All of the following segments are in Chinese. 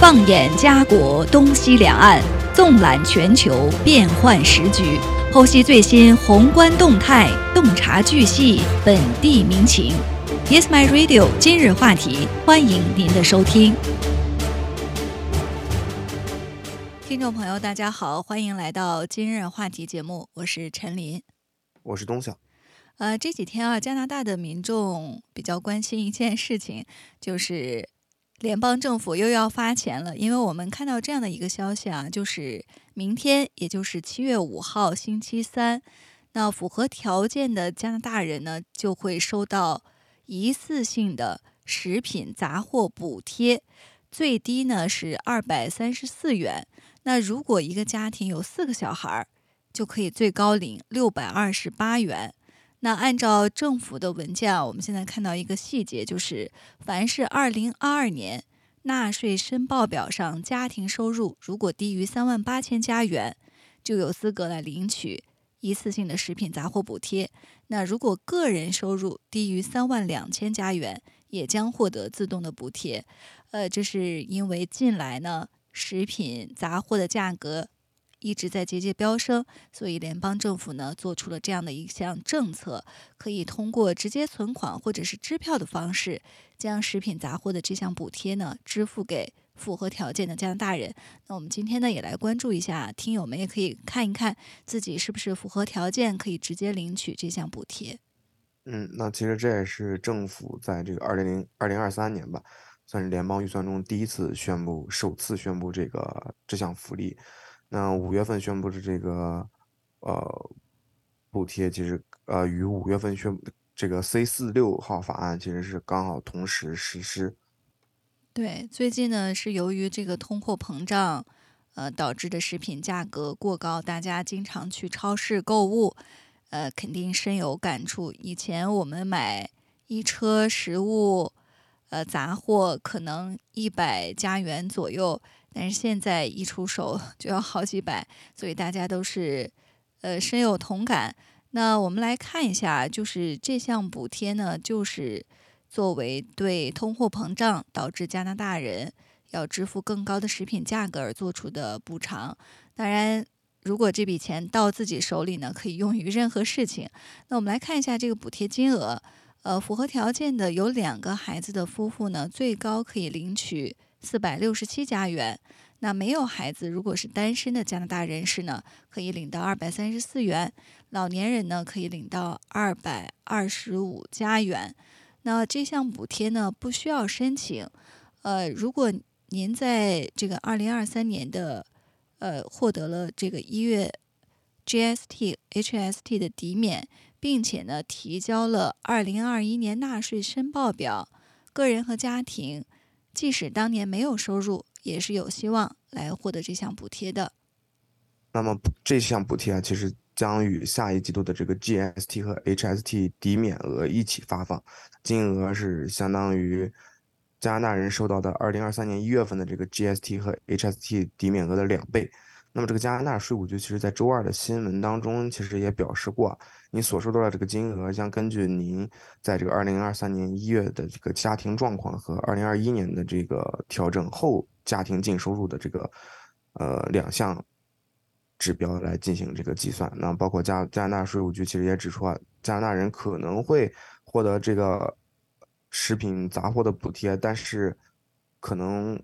放眼家国东西两岸，纵览全球变幻时局，剖析最新宏观动态，洞察巨细本地民情。Yes, my radio。今日话题，欢迎您的收听。听众朋友，大家好，欢迎来到今日话题节目，我是陈琳，我是东晓。呃，这几天啊，加拿大的民众比较关心一件事情，就是。联邦政府又要发钱了，因为我们看到这样的一个消息啊，就是明天，也就是七月五号星期三，那符合条件的加拿大人呢，就会收到一次性的食品杂货补贴，最低呢是二百三十四元。那如果一个家庭有四个小孩，就可以最高领六百二十八元。那按照政府的文件啊，我们现在看到一个细节，就是凡是二零二二年纳税申报表上家庭收入如果低于三万八千加元，就有资格来领取一次性的食品杂货补贴。那如果个人收入低于三万两千加元，也将获得自动的补贴。呃，这是因为近来呢，食品杂货的价格。一直在节节飙升，所以联邦政府呢做出了这样的一项政策，可以通过直接存款或者是支票的方式，将食品杂货的这项补贴呢支付给符合条件的加拿大人。那我们今天呢也来关注一下，听友们也可以看一看自己是不是符合条件，可以直接领取这项补贴。嗯，那其实这也是政府在这个二零零二零二三年吧，算是联邦预算中第一次宣布，首次宣布这个这项福利。那五月份宣布的这个呃补贴，其实呃与五月份宣布这个 C 四六号法案其实是刚好同时实施。对，最近呢是由于这个通货膨胀，呃导致的食品价格过高，大家经常去超市购物，呃肯定深有感触。以前我们买一车食物，呃杂货可能一百加元左右。但是现在一出手就要好几百，所以大家都是呃深有同感。那我们来看一下，就是这项补贴呢，就是作为对通货膨胀导致加拿大人要支付更高的食品价格而做出的补偿。当然，如果这笔钱到自己手里呢，可以用于任何事情。那我们来看一下这个补贴金额，呃，符合条件的有两个孩子的夫妇呢，最高可以领取。四百六十七加元，那没有孩子，如果是单身的加拿大人士呢，可以领到二百三十四元；老年人呢，可以领到二百二十五加元。那这项补贴呢，不需要申请。呃，如果您在这个二零二三年的呃获得了这个一月 GST、HST 的抵免，并且呢提交了二零二一年纳税申报表，个人和家庭。即使当年没有收入，也是有希望来获得这项补贴的。那么这项补贴啊，其实将与下一季度的这个 GST 和 HST 抵免额一起发放，金额是相当于加拿大人收到的2023年1月份的这个 GST 和 HST 抵免额的两倍。那么这个加拿大税务局其实在周二的新闻当中，其实也表示过。你所收到的这个金额将根据您在这个二零二三年一月的这个家庭状况和二零二一年的这个调整后家庭净收入的这个呃两项指标来进行这个计算。那包括加加拿大税务局其实也指出啊，加拿大人可能会获得这个食品杂货的补贴，但是可能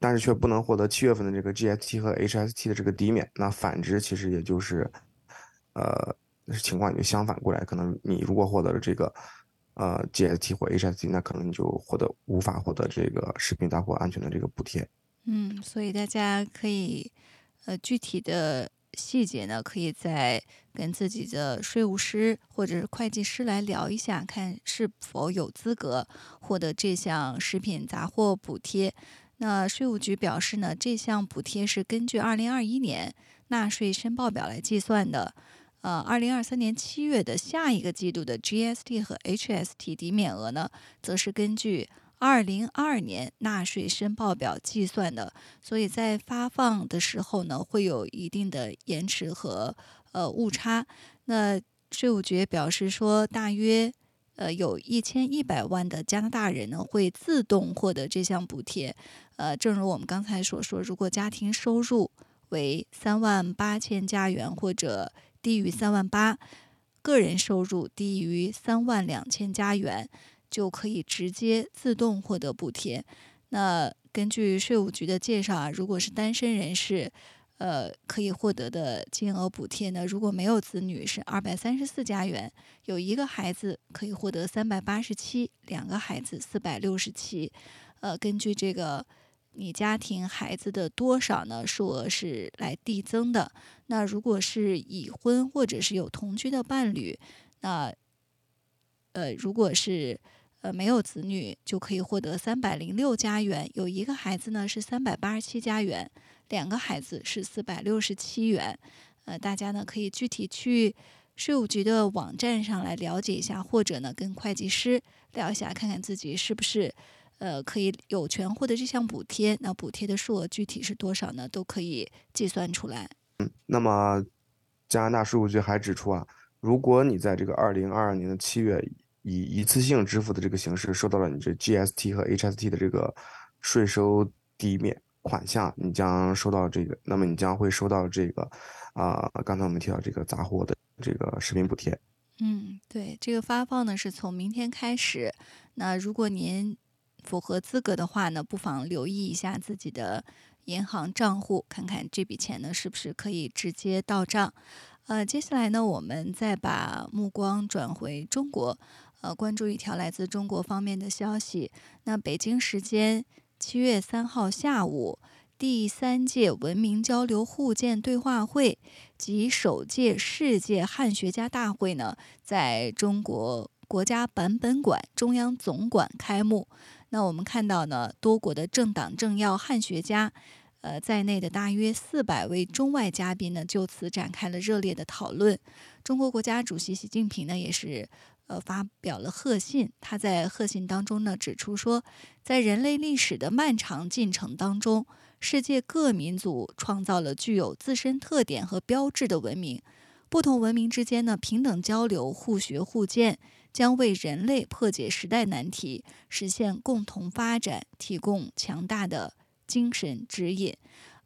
但是却不能获得七月份的这个 GST 和 HST 的这个抵免。那反之，其实也就是呃。情况也就相反过来，可能你如果获得了这个，呃，GST 或 HST，那可能你就获得无法获得这个食品大货安全的这个补贴。嗯，所以大家可以，呃，具体的细节呢，可以再跟自己的税务师或者是会计师来聊一下，看是否有资格获得这项食品杂货补贴。那税务局表示呢，这项补贴是根据二零二一年纳税申报表来计算的。呃，二零二三年七月的下一个季度的 GST 和 HST 抵免额呢，则是根据二零二二年纳税申报表计算的，所以在发放的时候呢，会有一定的延迟和呃误差。那税务局表示说，大约呃，有一千一百万的加拿大人呢会自动获得这项补贴。呃，正如我们刚才所说，如果家庭收入为三万八千加元或者低于三万八，个人收入低于三万两千加元，就可以直接自动获得补贴。那根据税务局的介绍啊，如果是单身人士，呃，可以获得的金额补贴呢，如果没有子女是二百三十四加元，有一个孩子可以获得三百八十七，两个孩子四百六十七。呃，根据这个你家庭孩子的多少呢，数额是来递增的。那如果是已婚或者是有同居的伴侣，那呃，如果是呃没有子女，就可以获得三百零六加元，有一个孩子呢是三百八十七加元。两个孩子是四百六十七元，呃，大家呢可以具体去税务局的网站上来了解一下，或者呢跟会计师聊一下，看看自己是不是呃可以有权获得这项补贴。那补贴的数额具体是多少呢？都可以计算出来。嗯，那么加拿大税务局还指出啊，如果你在这个二零二二年的七月以一次性支付的这个形式收到了你这 GST 和 HST 的这个税收抵免。款项你将收到这个，那么你将会收到这个，啊，刚才我们提到这个杂货的这个食品补贴。嗯，对，这个发放呢是从明天开始。那如果您符合资格的话呢，不妨留意一下自己的银行账户，看看这笔钱呢是不是可以直接到账。呃，接下来呢，我们再把目光转回中国，呃，关注一条来自中国方面的消息。那北京时间。七月三号下午，第三届文明交流互鉴对话会及首届世界汉学家大会呢，在中国国家版本馆中央总馆开幕。那我们看到呢，多国的政党政要、汉学家，呃，在内的大约四百位中外嘉宾呢，就此展开了热烈的讨论。中国国家主席习近平呢，也是。呃，发表了贺信。他在贺信当中呢，指出说，在人类历史的漫长进程当中，世界各民族创造了具有自身特点和标志的文明。不同文明之间呢，平等交流、互学互鉴，将为人类破解时代难题、实现共同发展提供强大的精神指引。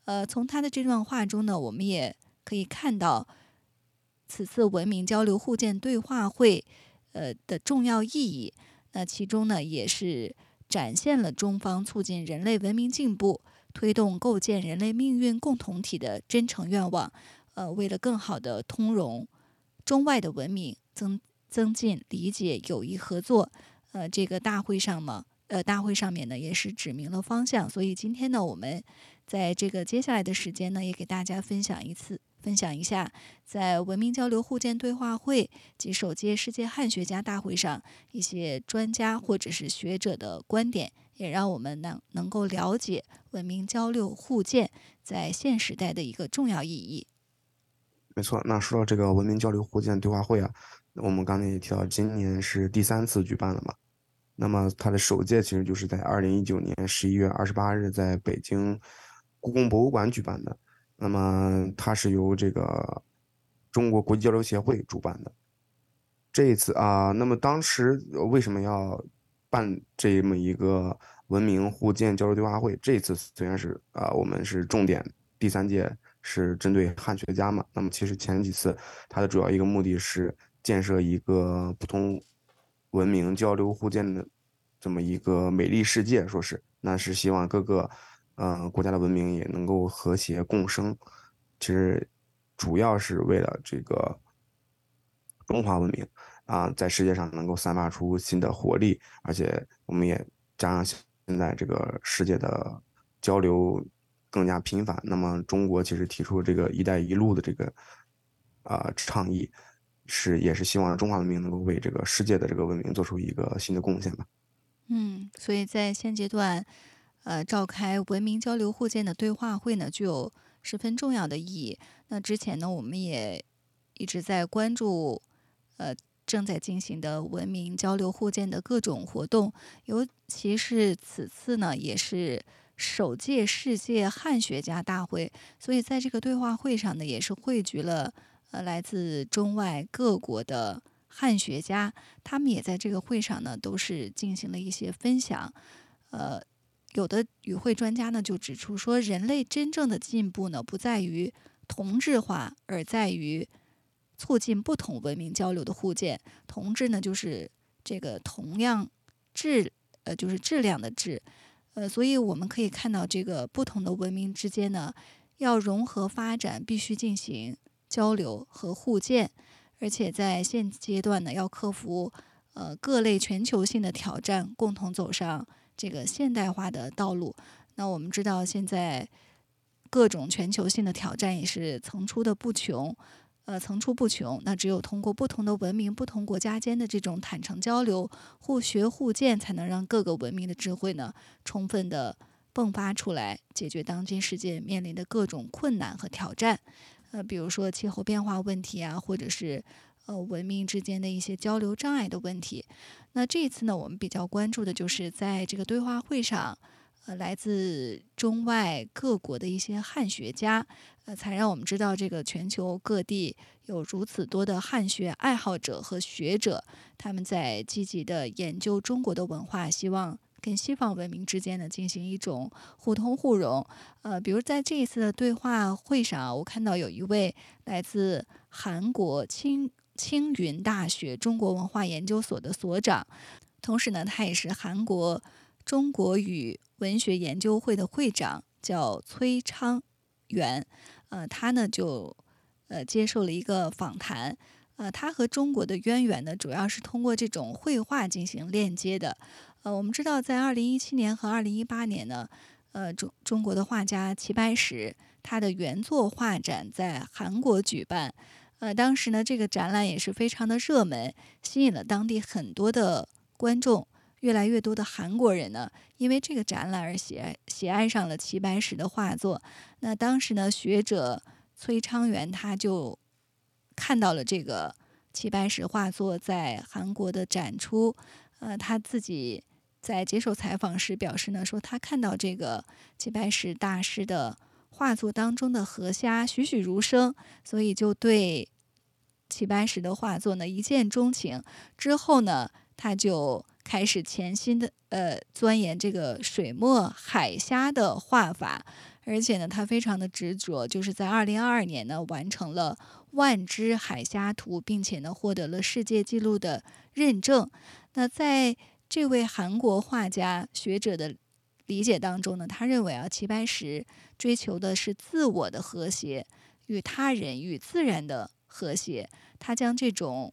呃，从他的这段话中呢，我们也可以看到，此次文明交流互鉴对话会。呃的重要意义，那其中呢也是展现了中方促进人类文明进步、推动构建人类命运共同体的真诚愿望。呃，为了更好的通融中外的文明，增增进理解、友谊、合作，呃，这个大会上嘛，呃，大会上面呢也是指明了方向。所以今天呢，我们在这个接下来的时间呢，也给大家分享一次。分享一下，在文明交流互鉴对话会及首届世界汉学家大会上，一些专家或者是学者的观点，也让我们能能够了解文明交流互鉴在现时代的一个重要意义。没错，那说到这个文明交流互鉴对话会啊，我们刚才也提到，今年是第三次举办了嘛。那么它的首届其实就是在二零一九年十一月二十八日在北京故宫博物馆举办的。那么它是由这个中国国际交流协会主办的。这一次啊，那么当时为什么要办这么一个文明互鉴交流对话会？这次虽然是啊，我们是重点第三届是针对汉学家嘛，那么其实前几次它的主要一个目的是建设一个普通文明交流互鉴的这么一个美丽世界，说是那是希望各个。嗯，国家的文明也能够和谐共生，其实主要是为了这个中华文明啊，在世界上能够散发出新的活力，而且我们也加上现在这个世界的交流更加频繁，那么中国其实提出这个“一带一路”的这个啊倡议，是也是希望中华文明能够为这个世界的这个文明做出一个新的贡献吧。嗯，所以在现阶段。呃，召开文明交流互鉴的对话会呢，具有十分重要的意义。那之前呢，我们也一直在关注，呃，正在进行的文明交流互鉴的各种活动，尤其是此次呢，也是首届世界汉学家大会，所以在这个对话会上呢，也是汇聚了呃来自中外各国的汉学家，他们也在这个会上呢，都是进行了一些分享。呃，有的与会专家呢就指出说，人类真正的进步呢，不在于同质化，而在于促进不同文明交流的互鉴。同质呢，就是这个同样质，呃，就是质量的质。呃，所以我们可以看到，这个不同的文明之间呢，要融合发展，必须进行交流和互鉴，而且在现阶段呢，要克服呃各类全球性的挑战，共同走上这个现代化的道路。那我们知道，现在各种全球性的挑战也是层出的不穷。呃，层出不穷。那只有通过不同的文明、不同国家间的这种坦诚交流、互学互鉴，才能让各个文明的智慧呢，充分的迸发出来，解决当今世界面临的各种困难和挑战。呃，比如说气候变化问题啊，或者是呃文明之间的一些交流障碍的问题。那这一次呢，我们比较关注的就是在这个对话会上。呃，来自中外各国的一些汉学家，呃，才让我们知道这个全球各地有如此多的汉学爱好者和学者，他们在积极的研究中国的文化，希望跟西方文明之间呢进行一种互通互融。呃，比如在这一次的对话会上，我看到有一位来自韩国青青云大学中国文化研究所的所长，同时呢，他也是韩国。中国语文学研究会的会长叫崔昌元，呃，他呢就呃接受了一个访谈，呃，他和中国的渊源呢主要是通过这种绘画进行链接的，呃，我们知道在二零一七年和二零一八年呢，呃，中中国的画家齐白石他的原作画展在韩国举办，呃，当时呢这个展览也是非常的热门，吸引了当地很多的观众。越来越多的韩国人呢，因为这个展览而喜爱喜爱上了齐白石的画作。那当时呢，学者崔昌元他就看到了这个齐白石画作在韩国的展出。呃，他自己在接受采访时表示呢，说他看到这个齐白石大师的画作当中的河虾栩栩如生，所以就对齐白石的画作呢一见钟情。之后呢，他就开始潜心的呃钻研这个水墨海虾的画法，而且呢，他非常的执着，就是在二零二二年呢完成了万只海虾图，并且呢获得了世界纪录的认证。那在这位韩国画家学者的理解当中呢，他认为啊，齐白石追求的是自我的和谐与他人与自然的和谐，他将这种。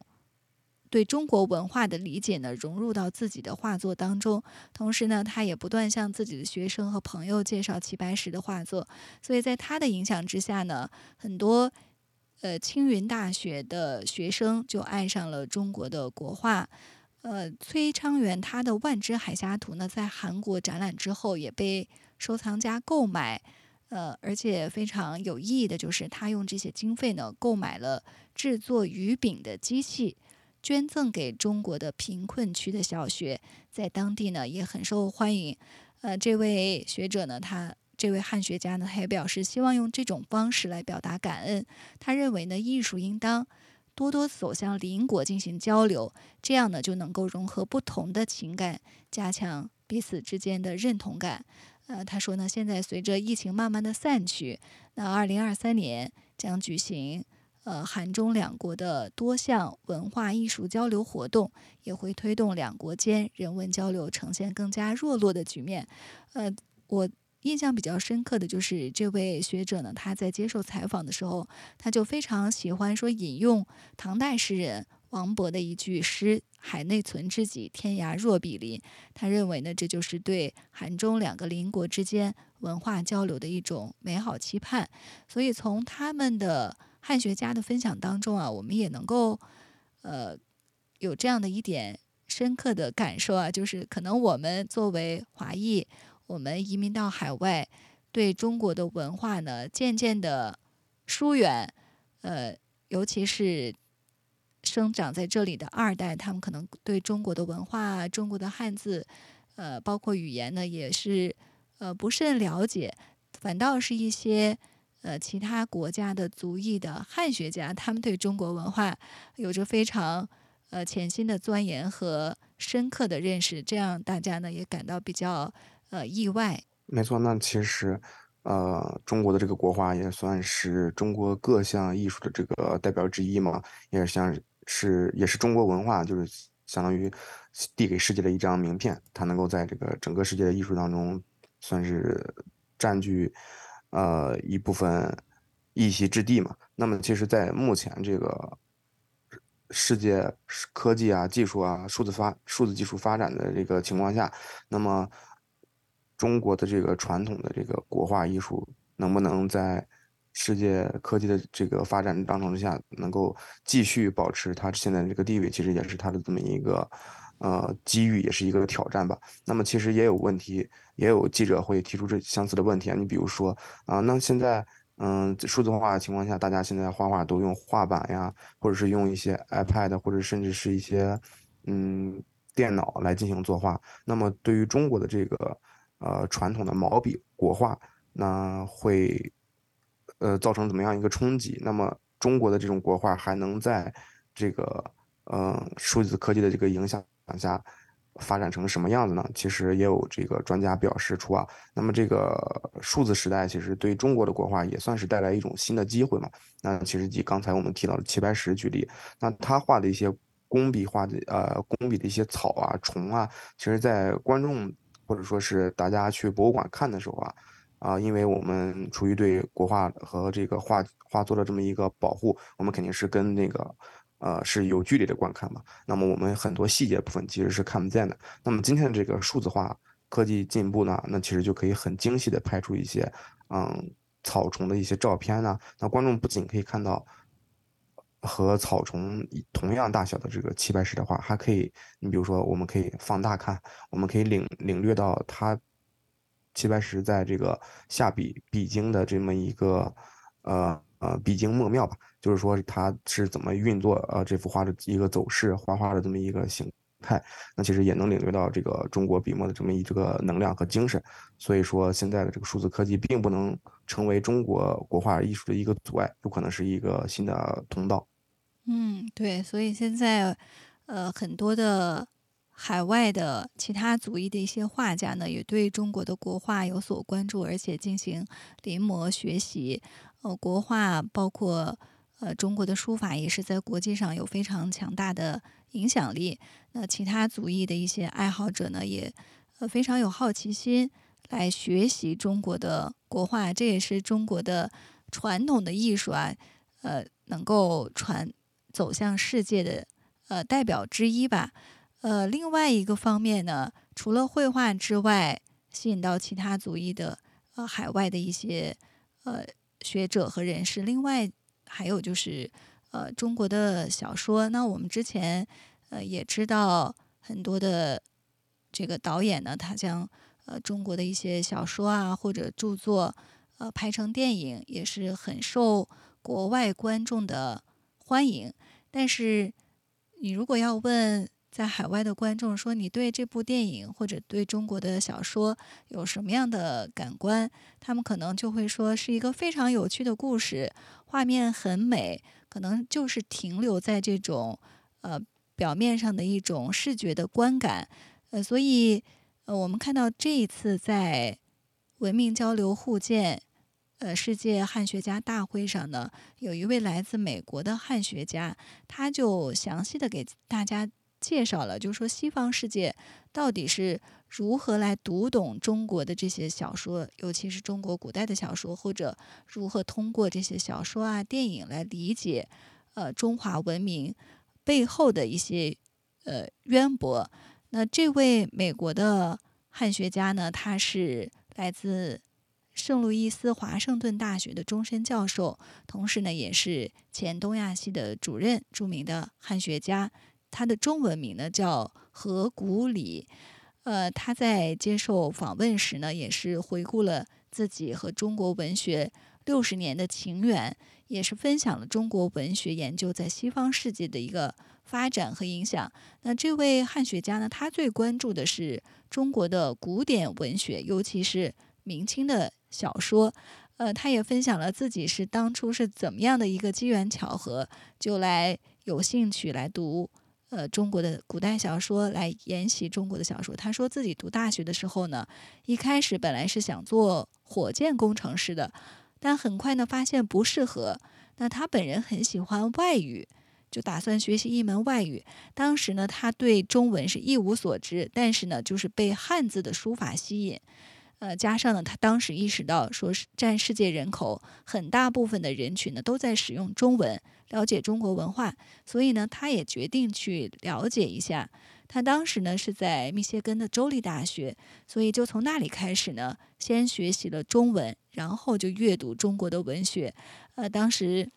对中国文化的理解呢，融入到自己的画作当中。同时呢，他也不断向自己的学生和朋友介绍齐白石的画作。所以在他的影响之下呢，很多呃青云大学的学生就爱上了中国的国画。呃，崔昌元他的《万只海虾图》呢，在韩国展览之后也被收藏家购买。呃，而且非常有意义的就是，他用这些经费呢，购买了制作鱼饼的机器。捐赠给中国的贫困区的小学，在当地呢也很受欢迎。呃，这位学者呢，他这位汉学家呢，他也表示希望用这种方式来表达感恩。他认为呢，艺术应当多多走向邻国进行交流，这样呢就能够融合不同的情感，加强彼此之间的认同感。呃，他说呢，现在随着疫情慢慢的散去，那二零二三年将举行。呃，韩中两国的多项文化艺术交流活动也会推动两国间人文交流呈现更加弱落的局面。呃，我印象比较深刻的就是这位学者呢，他在接受采访的时候，他就非常喜欢说引用唐代诗人王勃的一句诗：“海内存知己，天涯若比邻。”他认为呢，这就是对韩中两个邻国之间文化交流的一种美好期盼。所以从他们的。汉学家的分享当中啊，我们也能够，呃，有这样的一点深刻的感受啊，就是可能我们作为华裔，我们移民到海外，对中国的文化呢，渐渐的疏远，呃，尤其是生长在这里的二代，他们可能对中国的文化、中国的汉字，呃，包括语言呢，也是呃不甚了解，反倒是一些。呃，其他国家的族裔的汉学家，他们对中国文化有着非常呃潜心的钻研和深刻的认识，这样大家呢也感到比较呃意外。没错，那其实。呃，中国的这个国画也算是中国各项艺术的这个代表之一嘛，也像是也是中国文化，就是相当于递给世界的一张名片，它能够在这个整个世界的艺术当中算是占据呃一部分一席之地嘛。那么，其实，在目前这个世界科技啊、技术啊、数字发数字技术发展的这个情况下，那么。中国的这个传统的这个国画艺术能不能在世界科技的这个发展当中之下，能够继续保持它现在这个地位，其实也是它的这么一个呃机遇，也是一个挑战吧。那么其实也有问题，也有记者会提出这相似的问题啊。你比如说啊，那现在嗯数字化的情况下，大家现在画画都用画板呀，或者是用一些 iPad，或者甚至是一些嗯电脑来进行作画。那么对于中国的这个呃，传统的毛笔国画，那会，呃，造成怎么样一个冲击？那么中国的这种国画还能在这个呃数字科技的这个影响往下发展成什么样子呢？其实也有这个专家表示出啊，那么这个数字时代其实对中国的国画也算是带来一种新的机会嘛。那其实以刚才我们提到的齐白石举例，那他画的一些工笔画的呃工笔的一些草啊虫啊，其实在观众。或者说是大家去博物馆看的时候啊，啊，因为我们出于对国画和这个画画作的这么一个保护，我们肯定是跟那个呃是有距离的观看嘛。那么我们很多细节部分其实是看不见的。那么今天的这个数字化科技进步呢，那其实就可以很精细的拍出一些嗯草虫的一些照片呢。那观众不仅可以看到。和草虫同样大小的这个齐白石的画，还可以，你比如说，我们可以放大看，我们可以领领略到他齐白石在这个下笔笔精的这么一个呃呃笔精墨妙吧，就是说它是怎么运作呃这幅画的一个走势，画画的这么一个形态，那其实也能领略到这个中国笔墨的这么一这个能量和精神。所以说，现在的这个数字科技并不能成为中国国画艺术的一个阻碍，有可能是一个新的通道。嗯，对，所以现在，呃，很多的海外的其他族裔的一些画家呢，也对中国的国画有所关注，而且进行临摹学习。呃，国画包括呃中国的书法，也是在国际上有非常强大的影响力。那其他族裔的一些爱好者呢，也呃非常有好奇心来学习中国的国画，这也是中国的传统的艺术啊，呃，能够传。走向世界的呃代表之一吧，呃，另外一个方面呢，除了绘画之外，吸引到其他族裔的呃海外的一些呃学者和人士，另外还有就是呃中国的小说。那我们之前呃也知道很多的这个导演呢，他将呃中国的一些小说啊或者著作呃拍成电影，也是很受国外观众的欢迎。但是，你如果要问在海外的观众说你对这部电影或者对中国的小说有什么样的感官，他们可能就会说是一个非常有趣的故事，画面很美，可能就是停留在这种呃表面上的一种视觉的观感。呃，所以呃，我们看到这一次在文明交流互鉴。呃，世界汉学家大会上呢，有一位来自美国的汉学家，他就详细的给大家介绍了，就是说西方世界到底是如何来读懂中国的这些小说，尤其是中国古代的小说，或者如何通过这些小说啊、电影来理解呃中华文明背后的一些呃渊博。那这位美国的汉学家呢，他是来自。圣路易斯华盛顿大学的终身教授，同时呢也是前东亚系的主任，著名的汉学家。他的中文名呢叫何古礼。呃，他在接受访问时呢，也是回顾了自己和中国文学六十年的情缘，也是分享了中国文学研究在西方世界的一个发展和影响。那这位汉学家呢，他最关注的是中国的古典文学，尤其是明清的。小说，呃，他也分享了自己是当初是怎么样的一个机缘巧合，就来有兴趣来读呃中国的古代小说来研习中国的小说。他说自己读大学的时候呢，一开始本来是想做火箭工程师的，但很快呢发现不适合。那他本人很喜欢外语，就打算学习一门外语。当时呢，他对中文是一无所知，但是呢，就是被汉字的书法吸引。呃，加上呢，他当时意识到，说是占世界人口很大部分的人群呢，都在使用中文，了解中国文化，所以呢，他也决定去了解一下。他当时呢是在密歇根的州立大学，所以就从那里开始呢，先学习了中文，然后就阅读中国的文学。呃，当时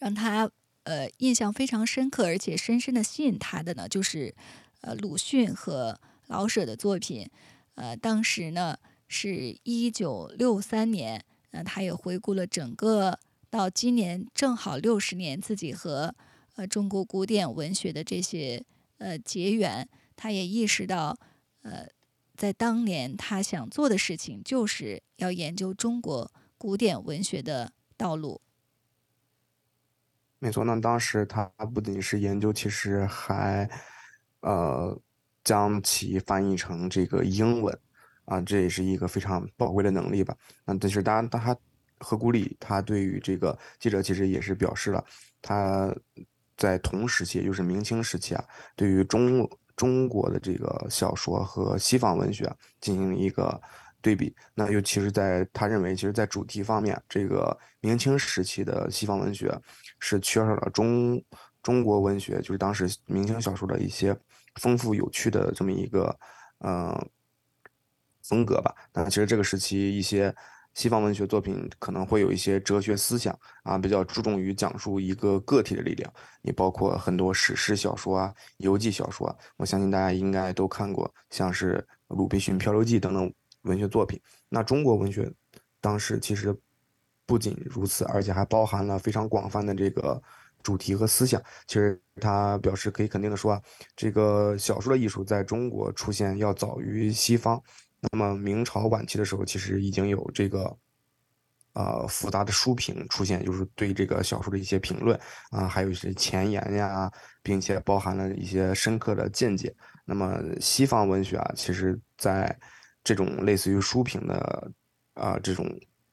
让他呃印象非常深刻，而且深深的吸引他的呢，就是呃鲁迅和老舍的作品。呃，当时呢是一九六三年，那他也回顾了整个到今年正好六十年自己和呃中国古典文学的这些呃结缘，他也意识到，呃，在当年他想做的事情就是要研究中国古典文学的道路。没错，那当时他不仅是研究，其实还呃。将其翻译成这个英文，啊，这也是一个非常宝贵的能力吧。那但是当然，他何古里他对于这个记者其实也是表示了，他在同时期，也就是明清时期啊，对于中中国的这个小说和西方文学进行一个对比。那尤其是在他认为，其实，在主题方面，这个明清时期的西方文学是缺少了中中国文学，就是当时明清小说的一些。丰富有趣的这么一个呃风格吧。那其实这个时期一些西方文学作品可能会有一些哲学思想啊，比较注重于讲述一个个体的力量。你包括很多史诗小说啊、游记小说，我相信大家应该都看过，像是《鲁滨逊漂流记》等等文学作品。那中国文学当时其实不仅如此，而且还包含了非常广泛的这个。主题和思想，其实他表示可以肯定的说啊，这个小说的艺术在中国出现要早于西方。那么明朝晚期的时候，其实已经有这个，呃，复杂的书评出现，就是对这个小说的一些评论啊，还有一些前言呀，并且包含了一些深刻的见解。那么西方文学啊，其实在这种类似于书评的啊这种。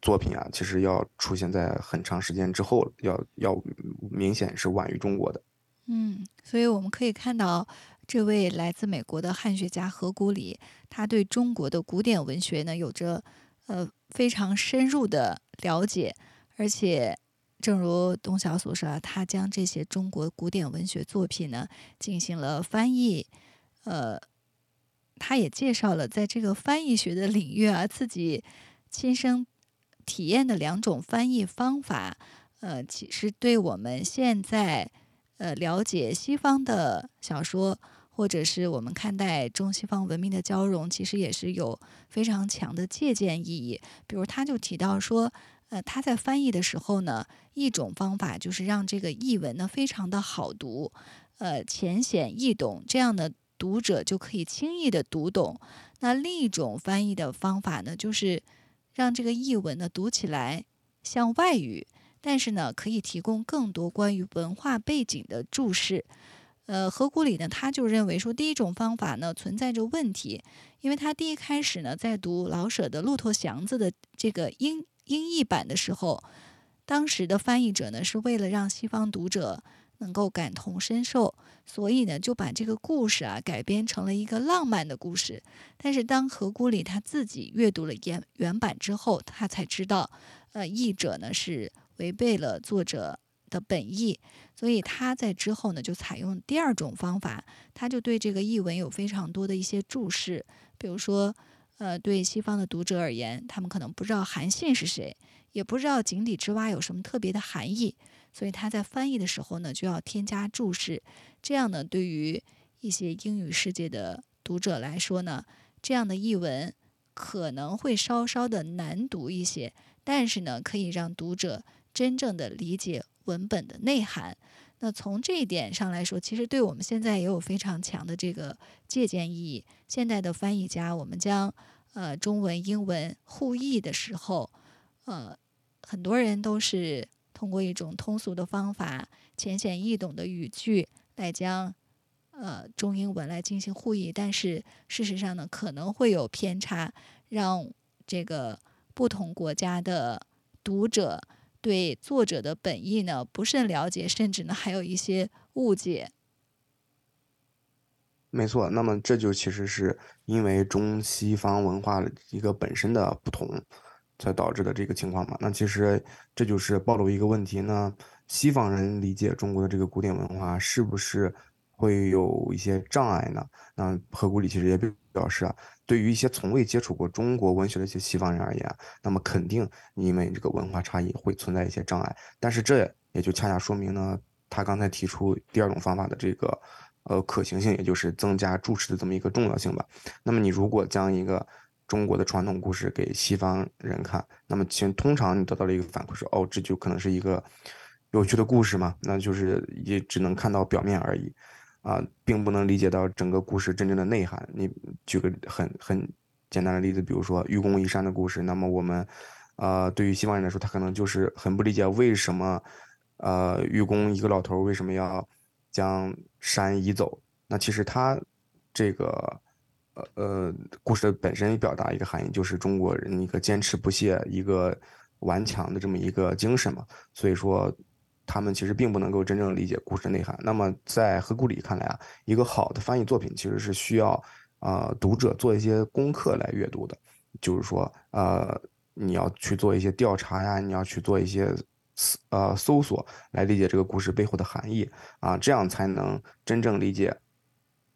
作品啊，其实要出现在很长时间之后了，要要明显是晚于中国的。嗯，所以我们可以看到，这位来自美国的汉学家何古里，他对中国的古典文学呢有着呃非常深入的了解，而且正如东晓所说，他将这些中国古典文学作品呢进行了翻译，呃，他也介绍了在这个翻译学的领域啊，自己亲身。体验的两种翻译方法，呃，其实对我们现在呃了解西方的小说，或者是我们看待中西方文明的交融，其实也是有非常强的借鉴意义。比如，他就提到说，呃，他在翻译的时候呢，一种方法就是让这个译文呢非常的好读，呃，浅显易懂，这样的读者就可以轻易的读懂。那另一种翻译的方法呢，就是。让这个译文呢读起来像外语，但是呢可以提供更多关于文化背景的注释。呃，何古里呢他就认为说，第一种方法呢存在着问题，因为他第一开始呢在读老舍的《骆驼祥子》的这个英英译版的时候，当时的翻译者呢是为了让西方读者。能够感同身受，所以呢，就把这个故事啊改编成了一个浪漫的故事。但是当何古里他自己阅读了原原版之后，他才知道，呃，译者呢是违背了作者的本意。所以他在之后呢就采用第二种方法，他就对这个译文有非常多的一些注释。比如说，呃，对西方的读者而言，他们可能不知道韩信是谁，也不知道井底之蛙有什么特别的含义。所以他在翻译的时候呢，就要添加注释，这样呢，对于一些英语世界的读者来说呢，这样的译文可能会稍稍的难读一些，但是呢，可以让读者真正的理解文本的内涵。那从这一点上来说，其实对我们现在也有非常强的这个借鉴意义。现代的翻译家，我们将呃中文、英文互译的时候，呃，很多人都是。通过一种通俗的方法、浅显易懂的语句来将呃中英文来进行互译，但是事实上呢，可能会有偏差，让这个不同国家的读者对作者的本意呢不甚了解，甚至呢还有一些误解。没错，那么这就其实是因为中西方文化的一个本身的不同，才导致的这个情况嘛。那其实这就是暴露一个问题呢：西方人理解中国的这个古典文化，是不是会有一些障碍呢？那何古里其实也表示啊，对于一些从未接触过中国文学的一些西方人而言，那么肯定因为这个文化差异会存在一些障碍。但是这也就恰恰说明呢，他刚才提出第二种方法的这个。呃，可行性也就是增加注释的这么一个重要性吧。那么你如果将一个中国的传统故事给西方人看，那么其实通常你得到了一个反馈说，哦，这就可能是一个有趣的故事嘛，那就是也只能看到表面而已，啊，并不能理解到整个故事真正的内涵。你举个很很简单的例子，比如说愚公移山的故事，那么我们，呃，对于西方人来说，他可能就是很不理解为什么，呃，愚公一个老头为什么要。将山移走，那其实他这个呃呃故事的本身表达一个含义，就是中国人一个坚持不懈、一个顽强的这么一个精神嘛。所以说，他们其实并不能够真正理解故事内涵。那么在何故里看来啊，一个好的翻译作品其实是需要啊读者做一些功课来阅读的，就是说呃你要去做一些调查呀，你要去做一些。呃，搜索来理解这个故事背后的含义啊，这样才能真正理解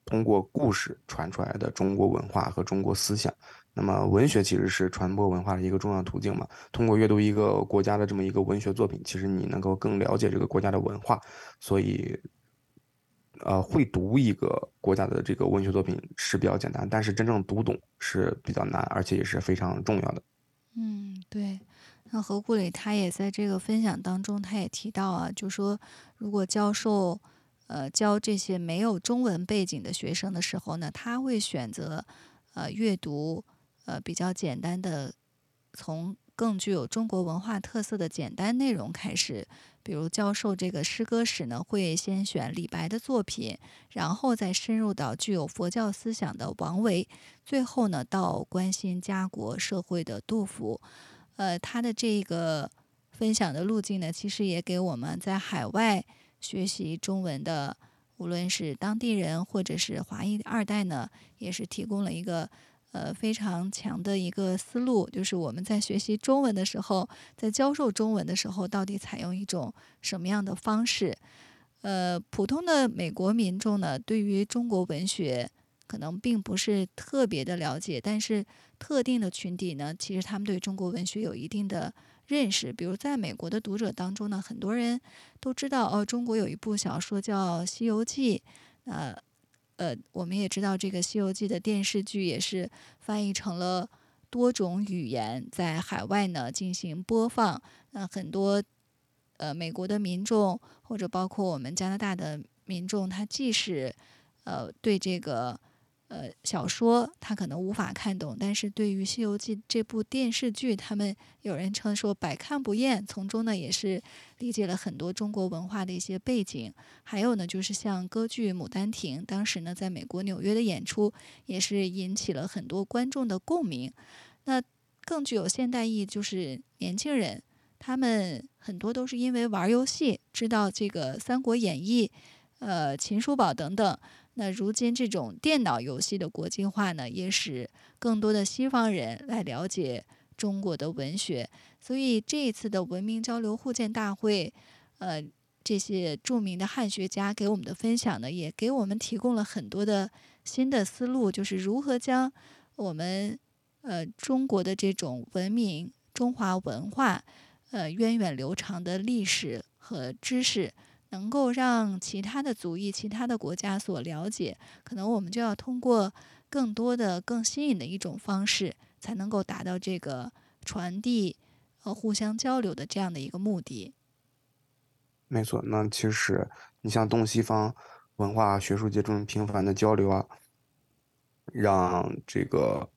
通过故事传出来的中国文化和中国思想。那么，文学其实是传播文化的一个重要途径嘛。通过阅读一个国家的这么一个文学作品，其实你能够更了解这个国家的文化。所以，呃，会读一个国家的这个文学作品是比较简单，但是真正读懂是比较难，而且也是非常重要的。嗯，对。那何故里他也在这个分享当中，他也提到啊，就说如果教授呃教这些没有中文背景的学生的时候呢，他会选择呃阅读呃比较简单的，从更具有中国文化特色的简单内容开始，比如教授这个诗歌史呢，会先选李白的作品，然后再深入到具有佛教思想的王维，最后呢到关心家国社会的杜甫。呃，他的这个分享的路径呢，其实也给我们在海外学习中文的，无论是当地人或者是华裔二代呢，也是提供了一个呃非常强的一个思路，就是我们在学习中文的时候，在教授中文的时候，到底采用一种什么样的方式？呃，普通的美国民众呢，对于中国文学。可能并不是特别的了解，但是特定的群体呢，其实他们对中国文学有一定的认识。比如在美国的读者当中呢，很多人都知道哦，中国有一部小说叫《西游记》。那呃，我们也知道这个《西游记》的电视剧也是翻译成了多种语言，在海外呢进行播放。那很多呃美国的民众或者包括我们加拿大的民众，他既是呃对这个。呃，小说他可能无法看懂，但是对于《西游记》这部电视剧，他们有人称说百看不厌，从中呢也是理解了很多中国文化的一些背景。还有呢，就是像歌剧《牡丹亭》，当时呢在美国纽约的演出，也是引起了很多观众的共鸣。那更具有现代意义，就是年轻人，他们很多都是因为玩游戏知道这个《三国演义》、呃《秦叔宝》等等。那如今这种电脑游戏的国际化呢，也使更多的西方人来了解中国的文学。所以这一次的文明交流互鉴大会，呃，这些著名的汉学家给我们的分享呢，也给我们提供了很多的新的思路，就是如何将我们呃中国的这种文明、中华文化，呃源远流长的历史和知识。能够让其他的族裔、其他的国家所了解，可能我们就要通过更多的、更新颖的一种方式，才能够达到这个传递和互相交流的这样的一个目的。没错，那其实你像东西方文化学术界这种频繁的交流啊，让这个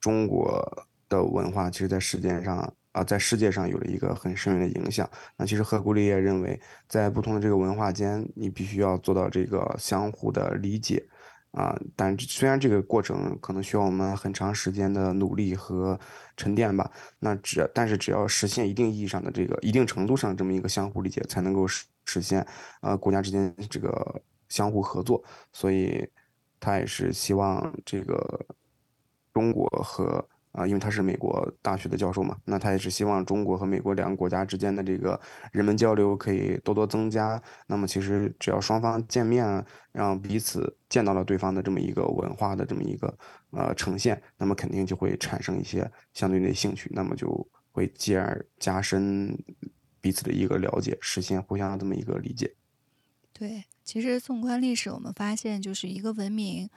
中国的文化，其实在世界上啊，在世界上有了一个很深远的影响。那其实赫古里也认为，在不同的这个文化间，你必须要做到这个相互的理解啊。但虽然这个过程可能需要我们很长时间的努力和沉淀吧，那只但是只要实现一定意义上的这个一定程度上这么一个相互理解，才能够实实现呃国家之间这个相互合作。所以，他也是希望这个中国和。啊，因为他是美国大学的教授嘛，那他也是希望中国和美国两个国家之间的这个人文交流可以多多增加。那么其实只要双方见面，让彼此见到了对方的这么一个文化的这么一个呃呈现，那么肯定就会产生一些相对的兴趣，那么就会继而加深彼此的一个了解，实现互相的这么一个理解。对，其实纵观历史，我们发现就是一个文明，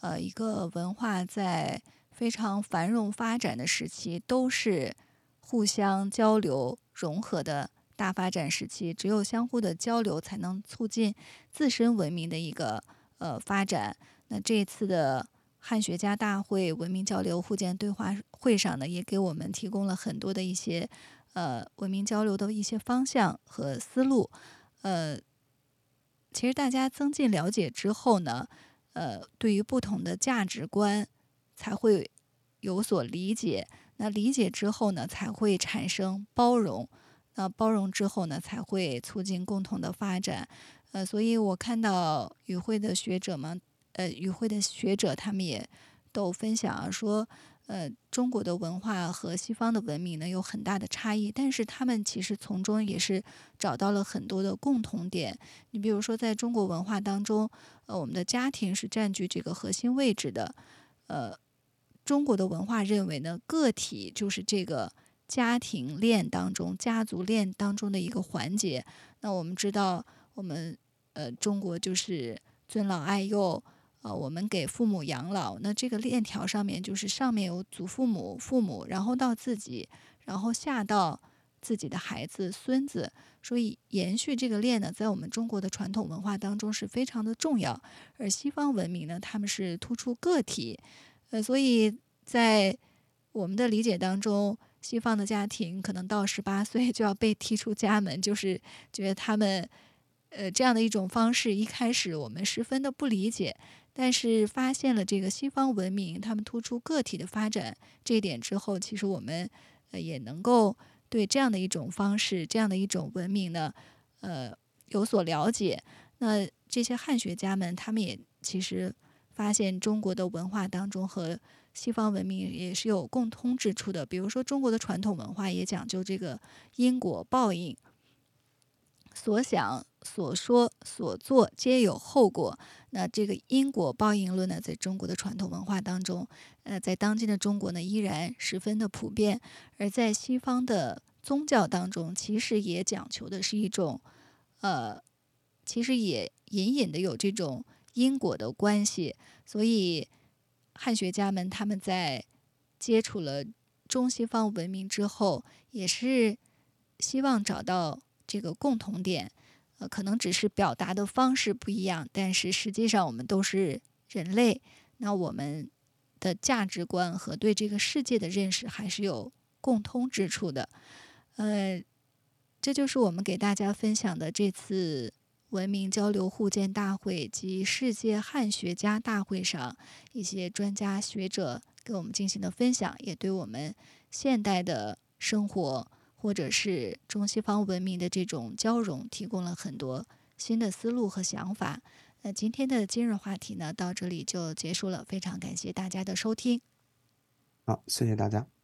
呃，一个文化在。非常繁荣发展的时期，都是互相交流融合的大发展时期。只有相互的交流，才能促进自身文明的一个呃发展。那这次的汉学家大会文明交流互鉴对话会上呢，也给我们提供了很多的一些呃文明交流的一些方向和思路。呃，其实大家增进了解之后呢，呃，对于不同的价值观。才会有所理解，那理解之后呢，才会产生包容，那包容之后呢，才会促进共同的发展。呃，所以我看到与会的学者们，呃，与会的学者他们也都分享啊，说，呃，中国的文化和西方的文明呢有很大的差异，但是他们其实从中也是找到了很多的共同点。你比如说，在中国文化当中，呃，我们的家庭是占据这个核心位置的，呃。中国的文化认为呢，个体就是这个家庭链当中、家族链当中的一个环节。那我们知道，我们呃，中国就是尊老爱幼，呃，我们给父母养老。那这个链条上面就是上面有祖父母、父母，然后到自己，然后下到自己的孩子、孙子。所以延续这个链呢，在我们中国的传统文化当中是非常的重要。而西方文明呢，他们是突出个体。呃，所以在我们的理解当中，西方的家庭可能到十八岁就要被踢出家门，就是觉得他们，呃，这样的一种方式，一开始我们十分的不理解。但是发现了这个西方文明，他们突出个体的发展这一点之后，其实我们呃也能够对这样的一种方式，这样的一种文明呢，呃，有所了解。那这些汉学家们，他们也其实。发现中国的文化当中和西方文明也是有共通之处的，比如说中国的传统文化也讲究这个因果报应，所想、所说、所做皆有后果。那这个因果报应论呢，在中国的传统文化当中，呃，在当今的中国呢，依然十分的普遍；而在西方的宗教当中，其实也讲求的是一种，呃，其实也隐隐的有这种。因果的关系，所以汉学家们他们在接触了中西方文明之后，也是希望找到这个共同点。呃，可能只是表达的方式不一样，但是实际上我们都是人类。那我们的价值观和对这个世界的认识还是有共通之处的。呃，这就是我们给大家分享的这次。文明交流互鉴大会及世界汉学家大会上，一些专家学者给我们进行的分享，也对我们现代的生活或者是中西方文明的这种交融提供了很多新的思路和想法。那今天的今日话题呢，到这里就结束了，非常感谢大家的收听。好，谢谢大家。